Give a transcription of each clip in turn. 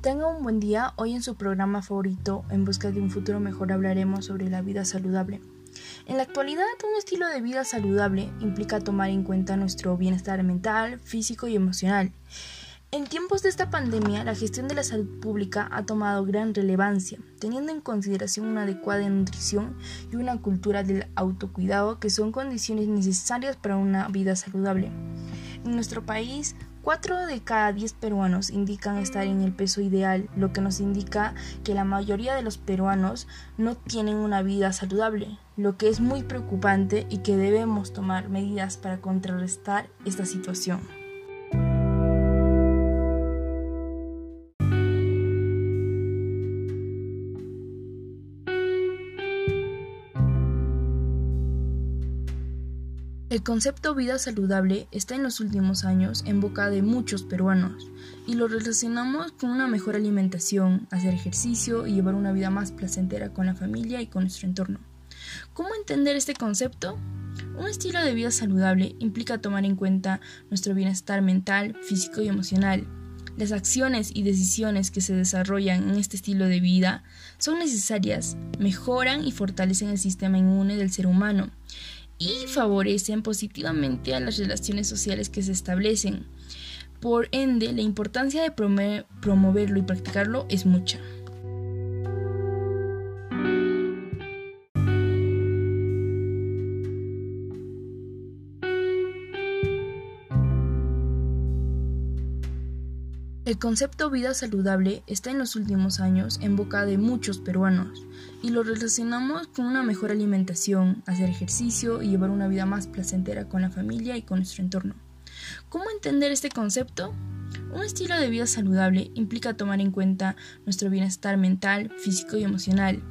Tenga un buen día. Hoy en su programa favorito, En Busca de un Futuro Mejor, hablaremos sobre la vida saludable. En la actualidad, un estilo de vida saludable implica tomar en cuenta nuestro bienestar mental, físico y emocional. En tiempos de esta pandemia, la gestión de la salud pública ha tomado gran relevancia, teniendo en consideración una adecuada nutrición y una cultura del autocuidado que son condiciones necesarias para una vida saludable. En nuestro país, 4 de cada 10 peruanos indican estar en el peso ideal, lo que nos indica que la mayoría de los peruanos no tienen una vida saludable, lo que es muy preocupante y que debemos tomar medidas para contrarrestar esta situación. El concepto vida saludable está en los últimos años en boca de muchos peruanos y lo relacionamos con una mejor alimentación, hacer ejercicio y llevar una vida más placentera con la familia y con nuestro entorno. ¿Cómo entender este concepto? Un estilo de vida saludable implica tomar en cuenta nuestro bienestar mental, físico y emocional. Las acciones y decisiones que se desarrollan en este estilo de vida son necesarias, mejoran y fortalecen el sistema inmune del ser humano y favorecen positivamente a las relaciones sociales que se establecen. Por ende, la importancia de promoverlo y practicarlo es mucha. El concepto vida saludable está en los últimos años en boca de muchos peruanos y lo relacionamos con una mejor alimentación, hacer ejercicio y llevar una vida más placentera con la familia y con nuestro entorno. ¿Cómo entender este concepto? Un estilo de vida saludable implica tomar en cuenta nuestro bienestar mental, físico y emocional.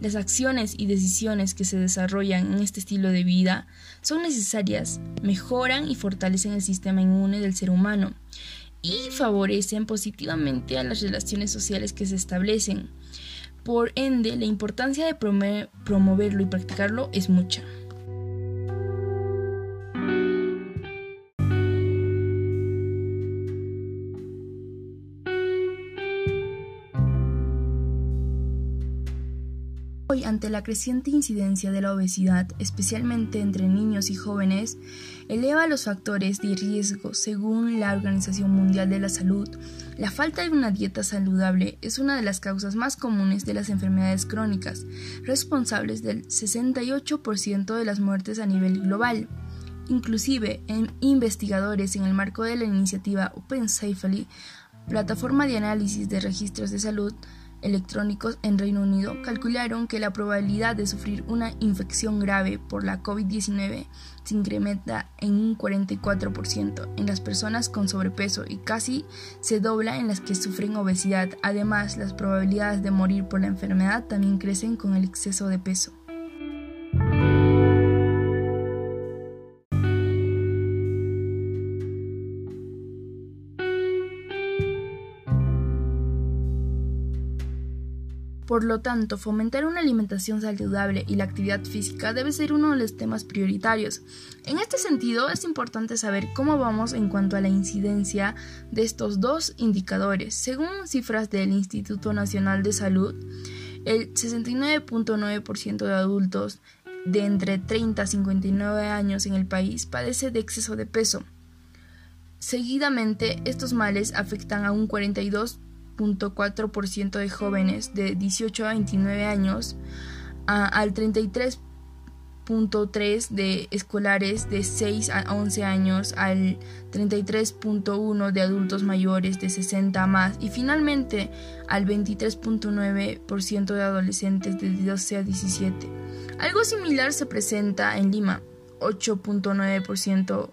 Las acciones y decisiones que se desarrollan en este estilo de vida son necesarias, mejoran y fortalecen el sistema inmune del ser humano y favorecen positivamente a las relaciones sociales que se establecen. Por ende, la importancia de promoverlo y practicarlo es mucha. Hoy, ante la creciente incidencia de la obesidad, especialmente entre niños y jóvenes, eleva los factores de riesgo según la Organización Mundial de la Salud. La falta de una dieta saludable es una de las causas más comunes de las enfermedades crónicas, responsables del 68% de las muertes a nivel global. Inclusive, investigadores en el marco de la iniciativa Open Safely, plataforma de análisis de registros de salud, electrónicos en Reino Unido calcularon que la probabilidad de sufrir una infección grave por la COVID-19 se incrementa en un 44% en las personas con sobrepeso y casi se dobla en las que sufren obesidad. Además, las probabilidades de morir por la enfermedad también crecen con el exceso de peso. Por lo tanto, fomentar una alimentación saludable y la actividad física debe ser uno de los temas prioritarios. En este sentido, es importante saber cómo vamos en cuanto a la incidencia de estos dos indicadores. Según cifras del Instituto Nacional de Salud, el 69.9% de adultos de entre 30 a 59 años en el país padece de exceso de peso. Seguidamente, estos males afectan a un 42 ciento de jóvenes de 18 a 29 años al 33.3 de escolares de 6 a 11 años al 33.1 de adultos mayores de 60 a más y finalmente al 23.9% de adolescentes de 12 a 17. Algo similar se presenta en Lima, 8.9%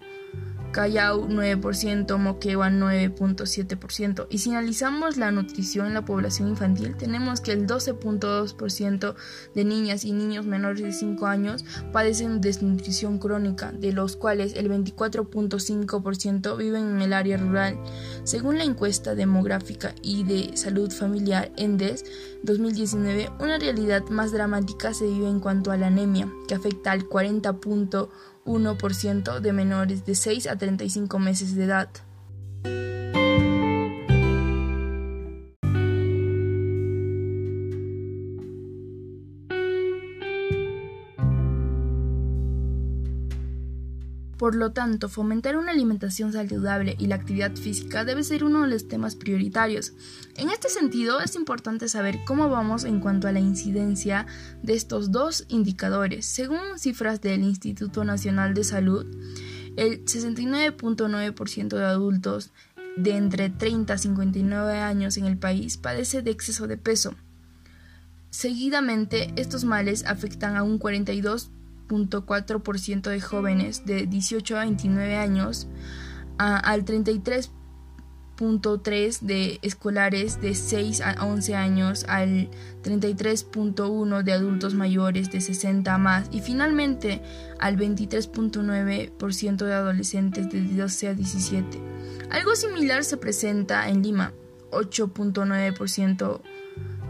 Callao 9%, Moquegua 9.7%. Y si analizamos la nutrición en la población infantil, tenemos que el 12.2% de niñas y niños menores de 5 años padecen desnutrición crónica, de los cuales el 24.5% viven en el área rural. Según la encuesta demográfica y de salud familiar ENDES 2019, una realidad más dramática se vive en cuanto a la anemia, que afecta al 40.1% 1% de menores de 6 a 35 meses de edad. Por lo tanto, fomentar una alimentación saludable y la actividad física debe ser uno de los temas prioritarios. En este sentido, es importante saber cómo vamos en cuanto a la incidencia de estos dos indicadores. Según cifras del Instituto Nacional de Salud, el 69.9% de adultos de entre 30 a 59 años en el país padece de exceso de peso. Seguidamente, estos males afectan a un 42 ciento de jóvenes de 18 a 29 años al 33.3 de escolares de 6 a 11 años al 33.1 de adultos mayores de 60 a más y finalmente al 23.9% de adolescentes de 12 a 17. Algo similar se presenta en Lima, 8.9%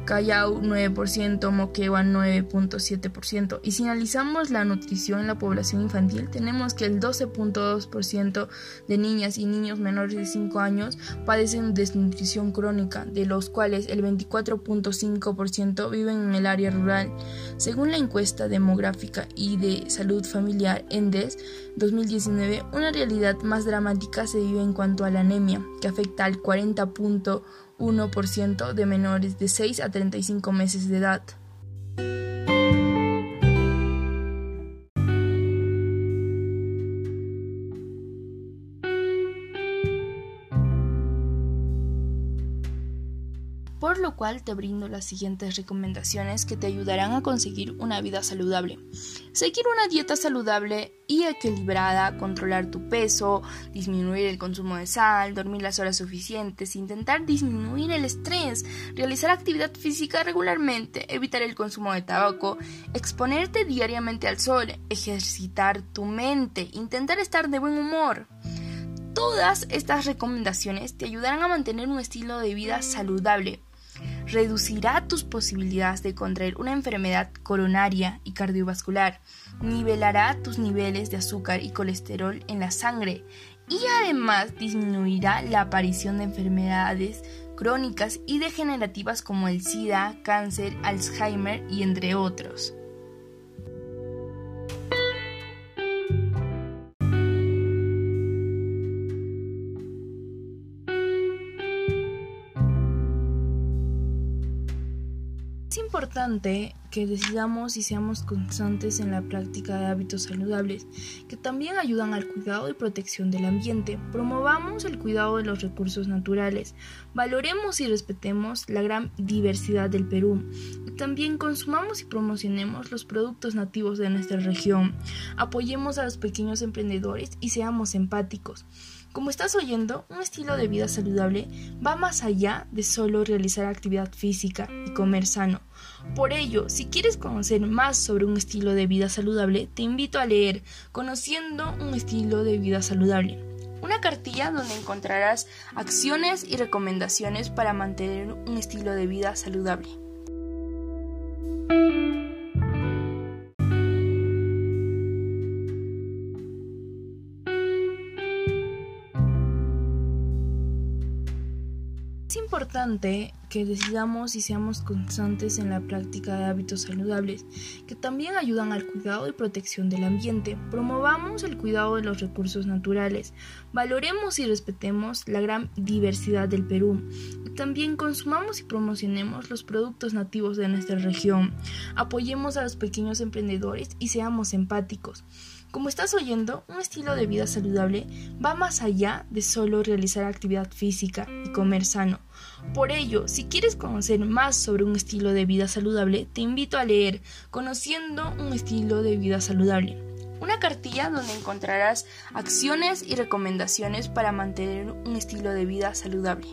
Callao 9%, Moquegua 9.7%. Y si analizamos la nutrición en la población infantil, tenemos que el 12.2% de niñas y niños menores de 5 años padecen desnutrición crónica, de los cuales el 24.5% viven en el área rural. Según la encuesta demográfica y de salud familiar ENDES 2019, una realidad más dramática se vive en cuanto a la anemia, que afecta al 40.1% 1% de menores de 6 a 35 meses de edad. por lo cual te brindo las siguientes recomendaciones que te ayudarán a conseguir una vida saludable. Seguir una dieta saludable y equilibrada, controlar tu peso, disminuir el consumo de sal, dormir las horas suficientes, intentar disminuir el estrés, realizar actividad física regularmente, evitar el consumo de tabaco, exponerte diariamente al sol, ejercitar tu mente, intentar estar de buen humor. Todas estas recomendaciones te ayudarán a mantener un estilo de vida saludable, reducirá tus posibilidades de contraer una enfermedad coronaria y cardiovascular, nivelará tus niveles de azúcar y colesterol en la sangre y además disminuirá la aparición de enfermedades crónicas y degenerativas como el SIDA, cáncer, Alzheimer y entre otros. Importante decidamos y seamos constantes en la práctica de hábitos saludables que también ayudan al cuidado y protección del ambiente. Promovamos el cuidado de los recursos naturales, valoremos y respetemos la gran diversidad del Perú también consumamos y promocionemos los productos nativos de nuestra región. Apoyemos a los pequeños emprendedores y seamos empáticos. Como estás oyendo, un estilo de vida saludable va más allá de solo realizar actividad física y comer sano. Por ello, si quieres conocer más sobre un estilo de vida saludable, te invito a leer Conociendo un estilo de vida saludable. Una cartilla donde encontrarás acciones y recomendaciones para mantener un estilo de vida saludable. Es importante decidamos y seamos constantes en la práctica de hábitos saludables que también ayudan al cuidado y protección del ambiente. Promovamos el cuidado de los recursos naturales, valoremos y respetemos la gran diversidad del Perú también consumamos y promocionemos los productos nativos de nuestra región. Apoyemos a los pequeños emprendedores y seamos empáticos. Como estás oyendo, un estilo de vida saludable va más allá de solo realizar actividad física y comer sano. Por ello, si quieres conocer más sobre un estilo de vida saludable, te invito a leer Conociendo un estilo de vida saludable. Una cartilla donde encontrarás acciones y recomendaciones para mantener un estilo de vida saludable.